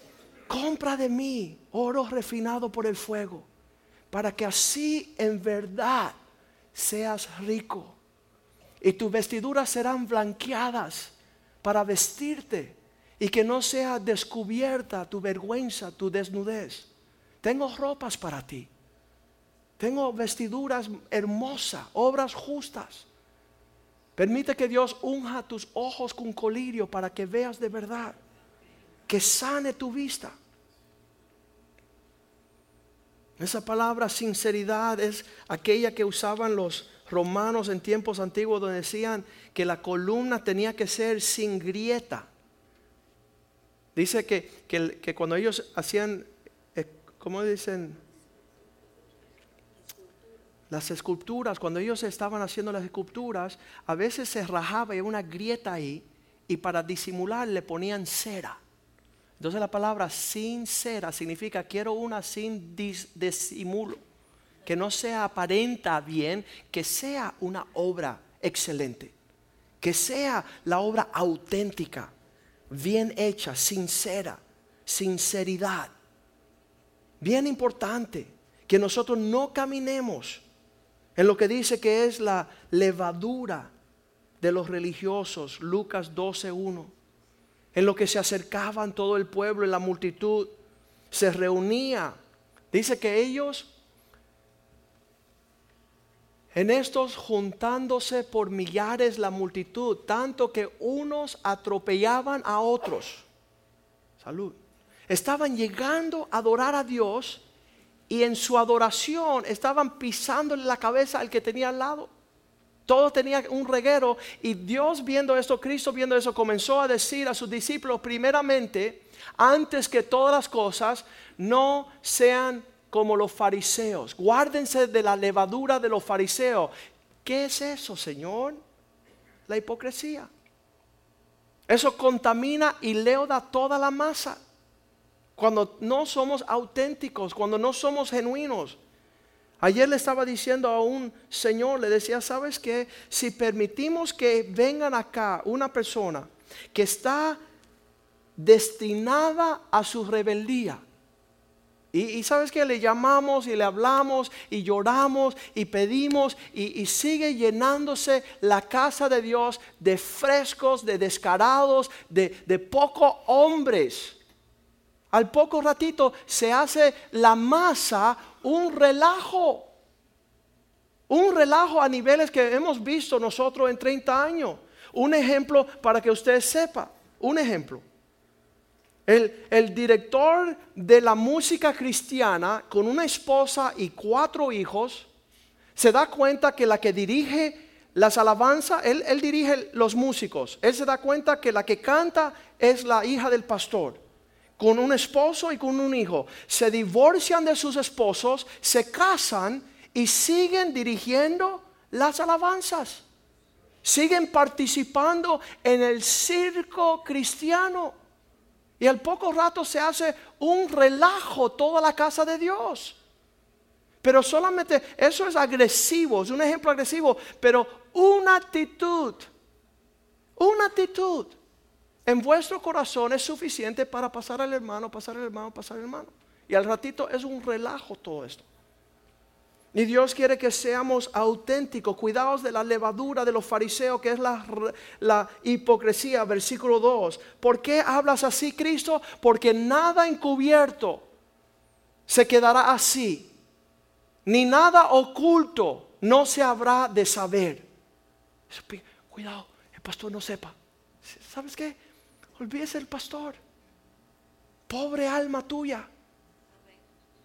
compra de mí oro refinado por el fuego, para que así en verdad seas rico. Y tus vestiduras serán blanqueadas para vestirte y que no sea descubierta tu vergüenza, tu desnudez. Tengo ropas para ti. Tengo vestiduras hermosas, obras justas. Permite que Dios unja tus ojos con colirio para que veas de verdad. Que sane tu vista. Esa palabra sinceridad es aquella que usaban los romanos en tiempos antiguos donde decían que la columna tenía que ser sin grieta. Dice que, que cuando ellos hacían, eh, ¿cómo dicen? Las esculturas, cuando ellos estaban haciendo las esculturas, a veces se rajaba y una grieta ahí y para disimular le ponían cera. Entonces la palabra sin cera significa quiero una sin disimulo, que no sea aparenta bien, que sea una obra excelente, que sea la obra auténtica, bien hecha, sincera, sinceridad. Bien importante que nosotros no caminemos en lo que dice que es la levadura de los religiosos, Lucas 12.1, en lo que se acercaban todo el pueblo y la multitud, se reunía. Dice que ellos, en estos juntándose por millares la multitud, tanto que unos atropellaban a otros. Salud. Estaban llegando a adorar a Dios y en su adoración estaban pisándole la cabeza al que tenía al lado. Todo tenía un reguero y Dios viendo esto, Cristo viendo eso, comenzó a decir a sus discípulos, primeramente, antes que todas las cosas, no sean como los fariseos. Guárdense de la levadura de los fariseos. ¿Qué es eso, Señor? La hipocresía. Eso contamina y leuda toda la masa cuando no somos auténticos, cuando no somos genuinos. Ayer le estaba diciendo a un señor, le decía, ¿sabes qué? Si permitimos que vengan acá una persona que está destinada a su rebeldía, y, sabes que le llamamos y le hablamos y lloramos y pedimos y, sigue llenándose la casa de Dios de frescos, de descarados, de, de pocos hombres al poco ratito se hace la masa un relajo. Un relajo a niveles que hemos visto nosotros en 30 años. Un ejemplo para que usted sepa. Un ejemplo. El, el, director de la música cristiana con una esposa y cuatro hijos se da cuenta que la que dirige las alabanzas, él, él dirige los músicos. Él se da cuenta que la que canta es la hija del pastor con un esposo y con un hijo, se divorcian de sus esposos, se casan y siguen dirigiendo las alabanzas. Siguen participando en el circo cristiano. Y al poco rato se hace un relajo toda la casa de Dios. Pero solamente eso es agresivo, es un ejemplo agresivo, pero una actitud, una actitud en vuestro corazón es suficiente para pasar al hermano, pasar al hermano, pasar al hermano. Y al ratito es un relajo todo esto. Y Dios quiere que seamos auténticos. Cuidados de la levadura de los fariseos, que es la, la, hipocresía, versículo 2. ¿Por qué hablas así, Cristo? Porque nada encubierto se quedará así, ni nada oculto no se habrá de saber. Cuidado, el pastor no sepa. ¿Sabes qué? Olvídese el pastor. Pobre alma tuya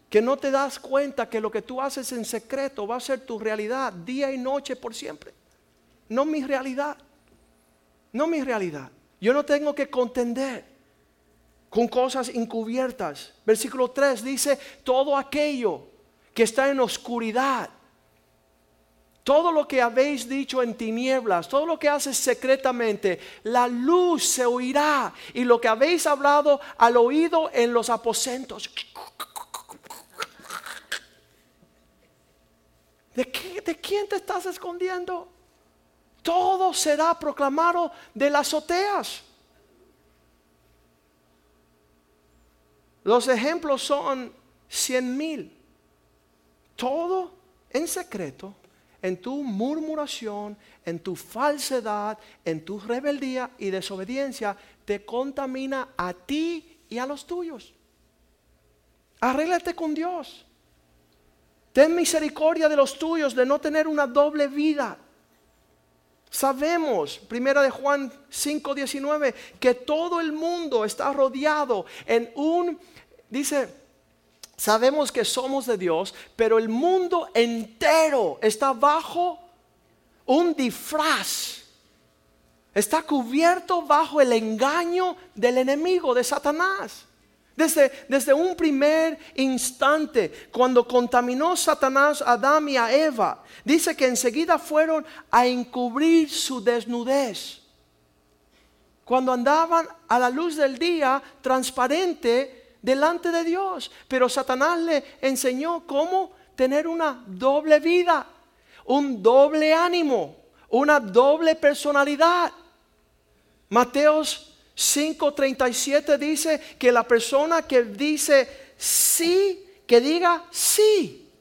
que no te das cuenta que lo que tú haces en secreto va a ser tu realidad día y noche por siempre. No mi realidad. No mi realidad. Yo no tengo que contender con cosas encubiertas. Versículo 3 dice, todo aquello que está en oscuridad, todo lo que habéis dicho en tinieblas, todo lo que haces secretamente, la luz se oirá y lo que habéis hablado al oído en los aposentos ¿De, quién te estás escondiendo? Todo será proclamado de las azoteas. Los ejemplos son cien mil. Todo en secreto, en tu murmuración, en tu falsedad, en tu rebeldía y desobediencia, te contamina a ti y a los tuyos. Arréglate con Dios. Ten misericordia de los tuyos de no tener una doble vida. Sabemos, primera de Juan 5:19, que todo el mundo está rodeado en un, dice, sabemos que somos de Dios, pero el mundo entero está bajo un disfraz. Está cubierto bajo el engaño del enemigo, de Satanás. Desde, un primer instante, cuando contaminó Satanás a Adán y a Eva, dice que enseguida fueron a encubrir su desnudez. Cuando andaban a la luz del día, transparente delante de Dios. Pero Satanás le enseñó cómo tener una doble vida, un doble ánimo, una doble personalidad. Mateos 5.37 dice que la persona que dice sí, que diga sí.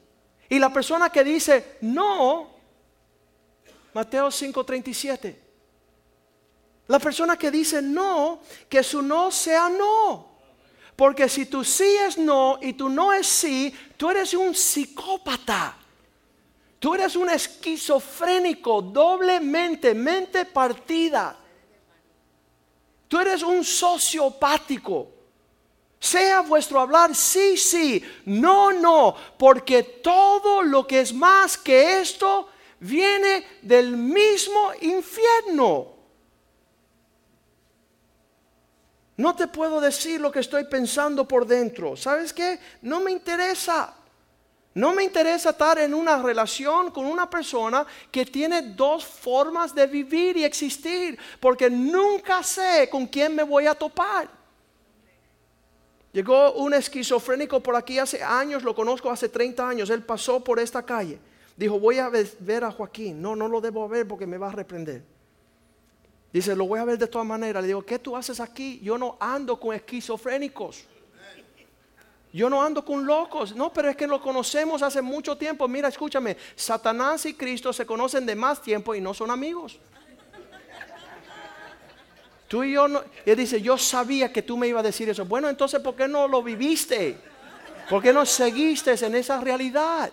Y la persona que dice no, Mateo 5.37. La persona que dice no, que su no sea no. Porque si tu sí es no y tu no es sí, tú eres un psicópata. Tú eres un esquizofrénico, doblemente, mente partida. Tú eres un sociopático. Sea vuestro hablar sí, sí, no, no, porque todo lo que es más que esto viene del mismo infierno. No te puedo decir lo que estoy pensando por dentro. ¿Sabes qué? No me interesa. No me interesa estar en una relación con una persona que tiene dos formas de vivir y existir, porque nunca sé con quién me voy a topar. Llegó un esquizofrénico por aquí hace años, lo conozco hace 30 años, él pasó por esta calle. Dijo, voy a ver a Joaquín. No, no lo debo ver porque me va a reprender. Dice, lo voy a ver de todas maneras. Le digo, ¿qué tú haces aquí? Yo no ando con esquizofrénicos. Yo no ando con locos, no, pero es que lo conocemos hace mucho tiempo. Mira, escúchame, Satanás y Cristo se conocen de más tiempo y no son amigos. Tú y yo no, él dice, yo sabía que tú me ibas a decir eso. Bueno, entonces, ¿por qué no lo viviste? ¿Por qué no seguiste en esa realidad?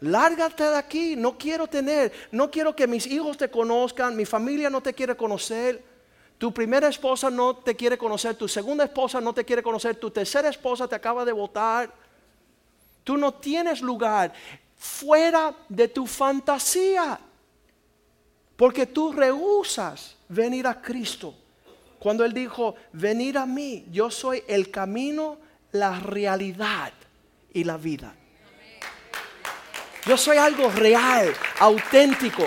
Lárgate de aquí, no quiero tener, no quiero que mis hijos te conozcan, mi familia no te quiere conocer. Tu primera esposa no te quiere conocer, tu segunda esposa no te quiere conocer, tu tercera esposa te acaba de votar. Tú no tienes lugar fuera de tu fantasía, porque tú rehusas venir a Cristo. Cuando Él dijo, venir a mí, yo soy el camino, la realidad y la vida. Yo soy algo real, auténtico.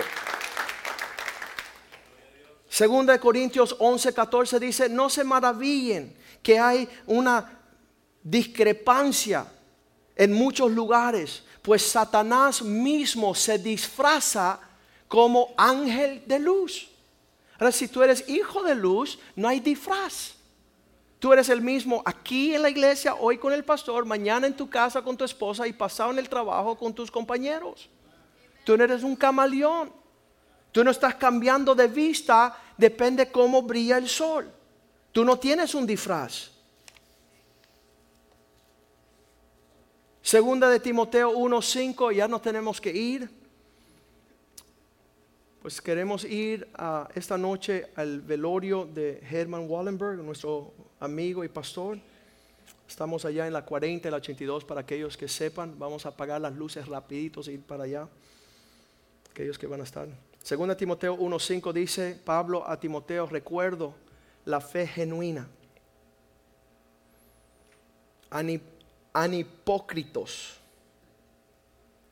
Segunda de Corintios 11, 14 dice, no se maravillen que hay una discrepancia en muchos lugares, pues Satanás mismo se disfraza como ángel de luz. Ahora, si tú eres hijo de luz, no hay disfraz. Tú eres el mismo aquí en la iglesia, hoy con el pastor, mañana en tu casa con tu esposa y pasado en el trabajo con tus compañeros. Tú no eres un camaleón. Tú no estás cambiando de vista, depende cómo brilla el sol. Tú no tienes un disfraz. Segunda de Timoteo 1:5, ya no tenemos que ir. Pues queremos ir a esta noche al velorio de Herman Wallenberg, nuestro amigo y pastor. Estamos allá en la 40 y la 82 para aquellos que sepan. Vamos a apagar las luces rapiditos e ir para allá. Aquellos que van a estar. Segunda Timoteo 1:5 dice Pablo a Timoteo, recuerdo la fe genuina. anipócritos.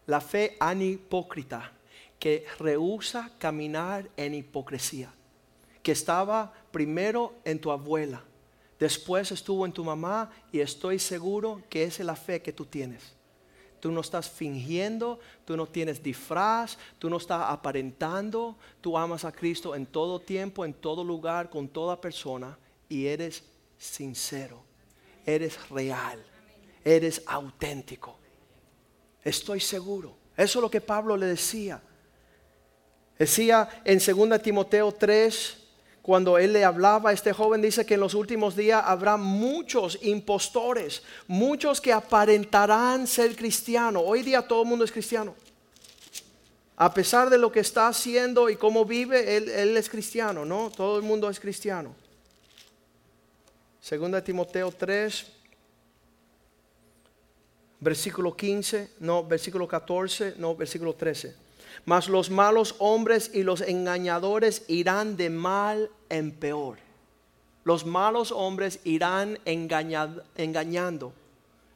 La fe anipócrita que rehúsa caminar en hipocresía. Que estaba primero en tu abuela, después estuvo en tu mamá y estoy seguro que esa es la fe que tú tienes. Tú no estás fingiendo, tú no tienes disfraz, tú no estás aparentando, tú amas a Cristo en todo tiempo, en todo lugar, con toda persona y eres sincero, eres real, eres auténtico. Estoy seguro. Eso es lo que Pablo le decía. Decía en 2 Timoteo 3, cuando él le hablaba a este joven, dice que en los últimos días habrá muchos impostores, muchos que aparentarán ser cristianos. Hoy día todo el mundo es cristiano. A pesar de lo que está haciendo y cómo vive, él, es cristiano, ¿no? Todo el mundo es cristiano. Segunda Timoteo 3, versículo 15, no, versículo 14, no, versículo 13. Mas los malos hombres y los engañadores irán de mal en peor. Los malos hombres irán engañando.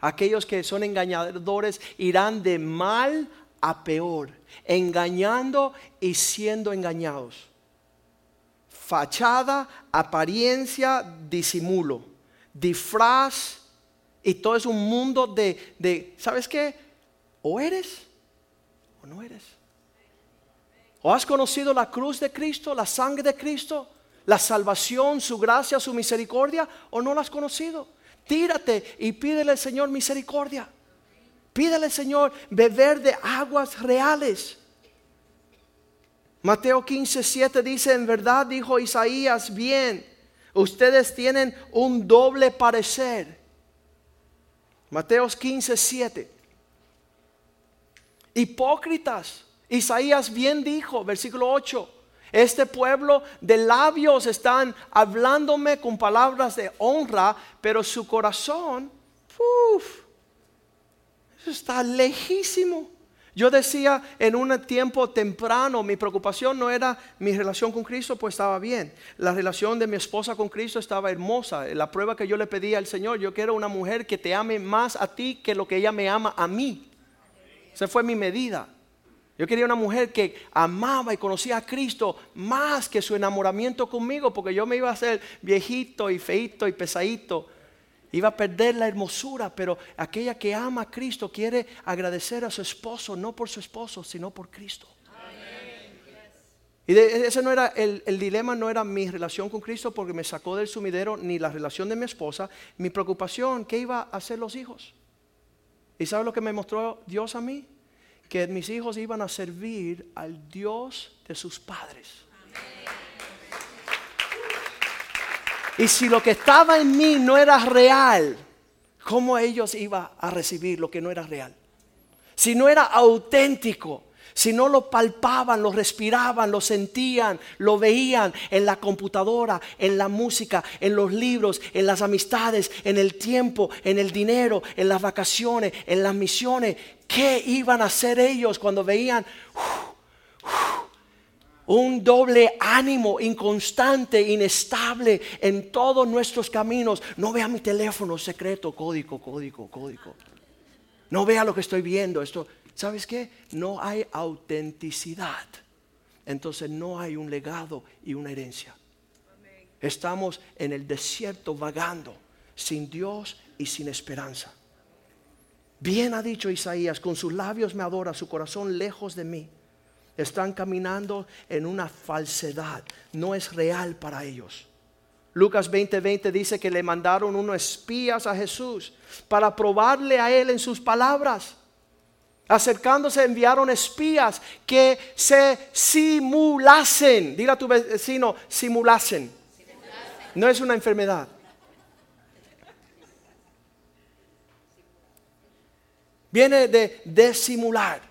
Aquellos que son engañadores irán de mal a peor, engañando y siendo engañados. Fachada, apariencia, disimulo, disfraz, y todo es un mundo de, de ¿sabes qué? O eres o no eres. ¿O has conocido la cruz de Cristo, la sangre de Cristo, la salvación, su gracia, su misericordia? ¿O no la has conocido? Tírate y pídele al Señor misericordia. Pídele al Señor beber de aguas reales. Mateo 15, 7 dice, en verdad dijo Isaías, bien, ustedes tienen un doble parecer. Mateo 15, 7. Hipócritas Isaías bien dijo, versículo 8, este pueblo de labios están hablándome con palabras de honra, pero su corazón, uff, está lejísimo. Yo decía en un tiempo temprano, mi preocupación no era mi relación con Cristo, pues estaba bien. La relación de mi esposa con Cristo estaba hermosa. La prueba que yo le pedí al Señor, yo quiero una mujer que te ame más a ti que lo que ella me ama a mí. Esa fue mi medida. Yo quería una mujer que amaba y conocía a Cristo más que su enamoramiento conmigo, porque yo me iba a hacer viejito y feito y pesadito. Iba a perder la hermosura, pero aquella que ama a Cristo quiere agradecer a su esposo, no por su esposo, sino por Cristo. Y ese no era el, el, dilema, no era mi relación con Cristo porque me sacó del sumidero, ni la relación de mi esposa. Mi preocupación, ¿qué iba a hacer los hijos? ¿Y sabe lo que me mostró Dios a mí? Que mis hijos iban a servir al Dios de sus padres. Y si lo que estaba en mí no era real, ¿cómo ellos iban a recibir lo que no era real? Si no era auténtico, si no lo palpaban, lo respiraban, lo sentían, lo veían en la computadora, en la música, en los libros, en las amistades, en el tiempo, en el dinero, en las vacaciones, en las misiones, ¿qué iban a hacer ellos cuando veían un doble ánimo inconstante, inestable en todos nuestros caminos? No vea mi teléfono secreto, código, código, código. No vea lo que estoy viendo, esto ¿Sabes qué? No hay autenticidad. Entonces no hay un legado y una herencia. Estamos en el desierto vagando, sin Dios y sin esperanza. Bien ha dicho Isaías, con sus labios me adora, su corazón lejos de mí. Están caminando en una falsedad, no es real para ellos. Lucas 20:20 dice que le mandaron unos espías a Jesús para probarle a él en sus palabras. Acercándose enviaron espías que se simulasen. Diga a tu vecino, simulasen. No es una enfermedad. Viene de disimular.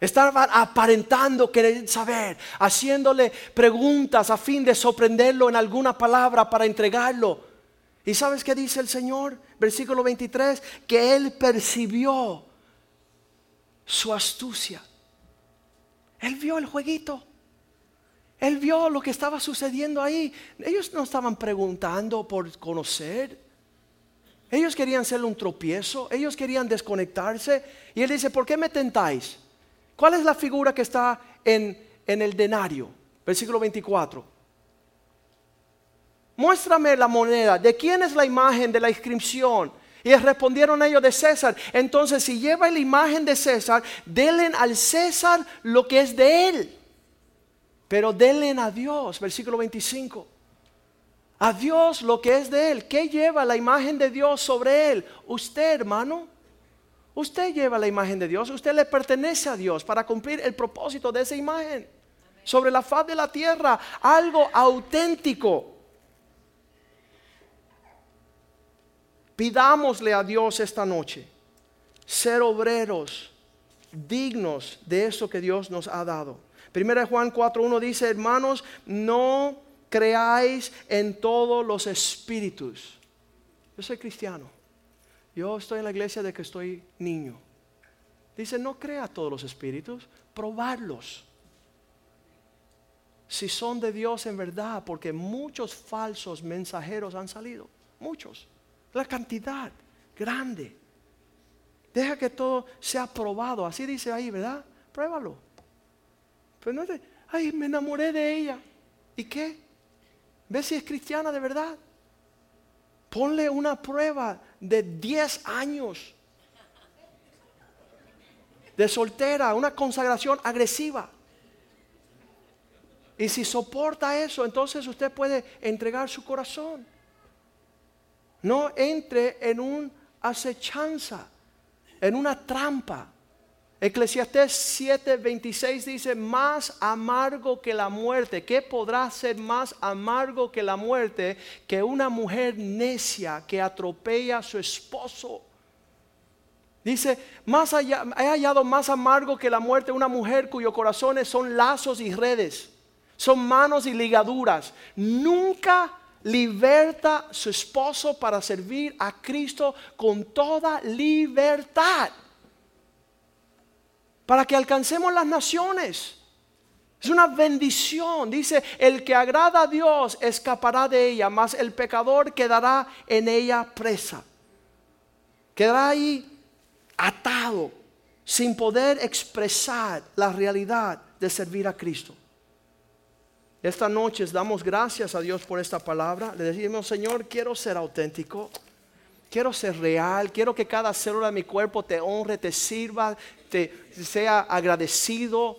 Estaban aparentando querer saber, haciéndole preguntas a fin de sorprenderlo en alguna palabra para entregarlo. ¿Y sabes qué dice el Señor? Versículo 23, que él percibió su astucia. Él vio el jueguito. Él vio lo que estaba sucediendo ahí. Ellos no estaban preguntando por conocer. Ellos querían hacerle un tropiezo. Ellos querían desconectarse. Y él dice, ¿por qué me tentáis? ¿Cuál es la figura que está en, en el denario? Versículo 24. Muéstrame la moneda. ¿De quién es la imagen de la inscripción? Y respondieron ellos de César. Entonces, si lleva la imagen de César, denle al César lo que es de él. Pero denle a Dios, versículo 25. A Dios lo que es de él. ¿Qué lleva la imagen de Dios sobre él? Usted, hermano. Usted lleva la imagen de Dios, usted le pertenece a Dios para cumplir el propósito de esa imagen. Sobre la faz de la tierra, algo auténtico. Pidámosle a Dios esta noche ser obreros dignos de eso que Dios nos ha dado. Primera Juan 4.1 dice, hermanos, no creáis en todos los espíritus. Yo soy cristiano. Yo estoy en la iglesia de que estoy niño. Dice, no crea todos los espíritus, probarlos. Si son de Dios en verdad, porque muchos falsos mensajeros han salido, muchos. La cantidad grande. Deja que todo sea probado, así dice ahí, ¿verdad? Pruébalo. Pero no te, ay, me enamoré de ella. ¿Y qué? ¿Ve si es cristiana de verdad? Ponle una prueba de 10 años de soltera, una consagración agresiva. Y si soporta eso, entonces usted puede entregar su corazón. No entre en una acechanza, en una trampa. Eclesiastés 7:26 dice, más amargo que la muerte. ¿Qué podrá ser más amargo que la muerte que una mujer necia que atropella a su esposo? Dice, más allá, he hallado más amargo que la muerte una mujer cuyos corazones son lazos y redes, son manos y ligaduras. Nunca liberta a su esposo para servir a Cristo con toda libertad para que alcancemos las naciones. Es una bendición. Dice, el que agrada a Dios escapará de ella, mas el pecador quedará en ella presa. Quedará ahí atado, sin poder expresar la realidad de servir a Cristo. Esta noche damos gracias a Dios por esta palabra. Le decimos, Señor, quiero ser auténtico. Quiero ser real, quiero que cada célula de mi cuerpo te honre, te sirva, te sea agradecido.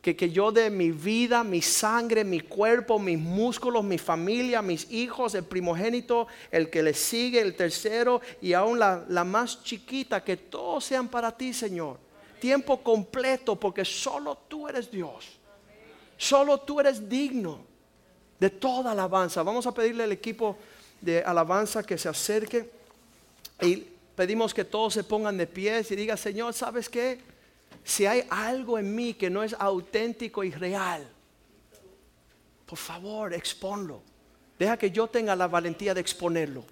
Que, que yo de mi vida, mi sangre, mi cuerpo, mis músculos, mi familia, mis hijos, el primogénito, el que le sigue, el tercero y aún la, la más chiquita, que todos sean para ti, Señor. Tiempo completo, porque solo tú eres Dios. Solo tú eres digno de toda alabanza. Vamos a pedirle al equipo de alabanza que se acerque. Y pedimos que todos se pongan de pies y digan, Señor, ¿sabes qué? Si hay algo en mí que no es auténtico y real, por favor, exponlo. Deja que yo tenga la valentía de exponerlo.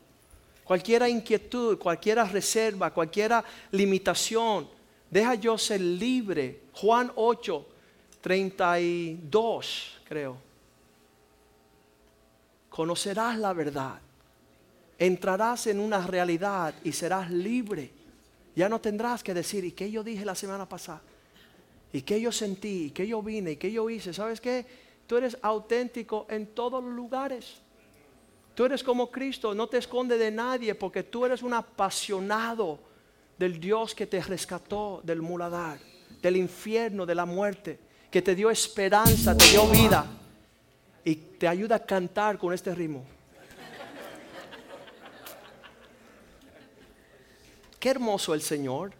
Cualquiera inquietud, cualquiera reserva, cualquiera limitación, deja yo ser libre. Juan 8, 32, creo. Conocerás la verdad entrarás en una realidad y serás libre. Ya no tendrás que decir, ¿y qué yo dije la semana pasada? ¿Y qué yo sentí? ¿Y qué yo vine? ¿Y qué yo hice? ¿Sabes qué? Tú eres auténtico en todos los lugares. Tú eres como Cristo, no te esconde de nadie porque tú eres un apasionado del Dios que te rescató del muladar, del infierno, de la muerte, que te dio esperanza, te dio vida y te ayuda a cantar con este ritmo. Qué hermoso el Señor.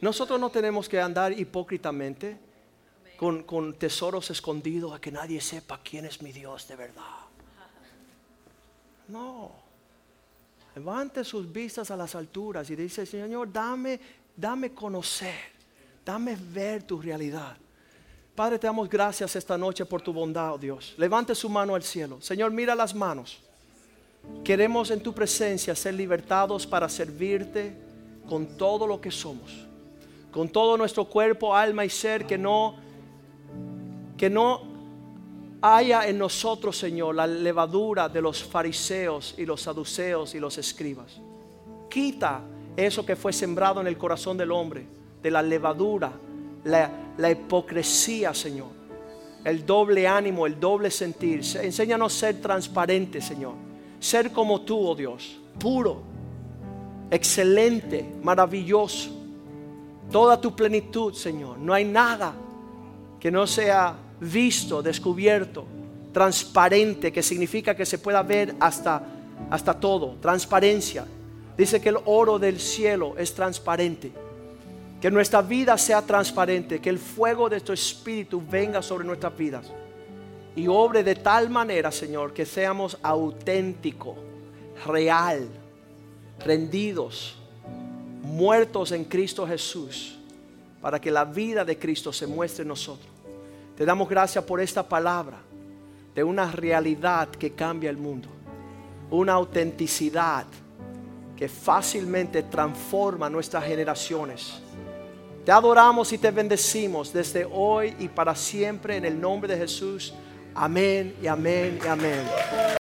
Nosotros no tenemos que andar hipócritamente con, con tesoros escondidos a que nadie sepa quién es mi Dios de verdad. No. Levante sus vistas a las alturas y dice, Señor, dame, dame conocer, dame ver tu realidad. Padre, te damos gracias esta noche por tu bondad, oh Dios. Levante su mano al cielo. Señor, mira las manos. Queremos en tu presencia ser libertados para servirte con todo lo que somos. Con todo nuestro cuerpo, alma y ser que no que no haya en nosotros, Señor, la levadura de los fariseos y los saduceos y los escribas. Quita eso que fue sembrado en el corazón del hombre, de la levadura, la, la hipocresía, Señor, el doble ánimo, el doble sentir. Enséñanos a ser transparentes, Señor. Ser como tú, oh Dios, puro, excelente, maravilloso. Toda tu plenitud, Señor. No hay nada que no sea visto, descubierto, transparente, que significa que se pueda ver hasta, hasta todo, transparencia. Dice que el oro del cielo es transparente. Que nuestra vida sea transparente, que el fuego de tu espíritu venga sobre nuestras vidas y obre de tal manera, Señor, que seamos auténticos, real, rendidos, muertos en Cristo Jesús, para que la vida de Cristo se muestre en nosotros. Te damos gracias por esta palabra de una realidad que cambia el mundo, una autenticidad que fácilmente transforma nuestras generaciones. Te adoramos y te bendecimos desde hoy y para siempre en el nombre de Jesús. Amén y amén y amén.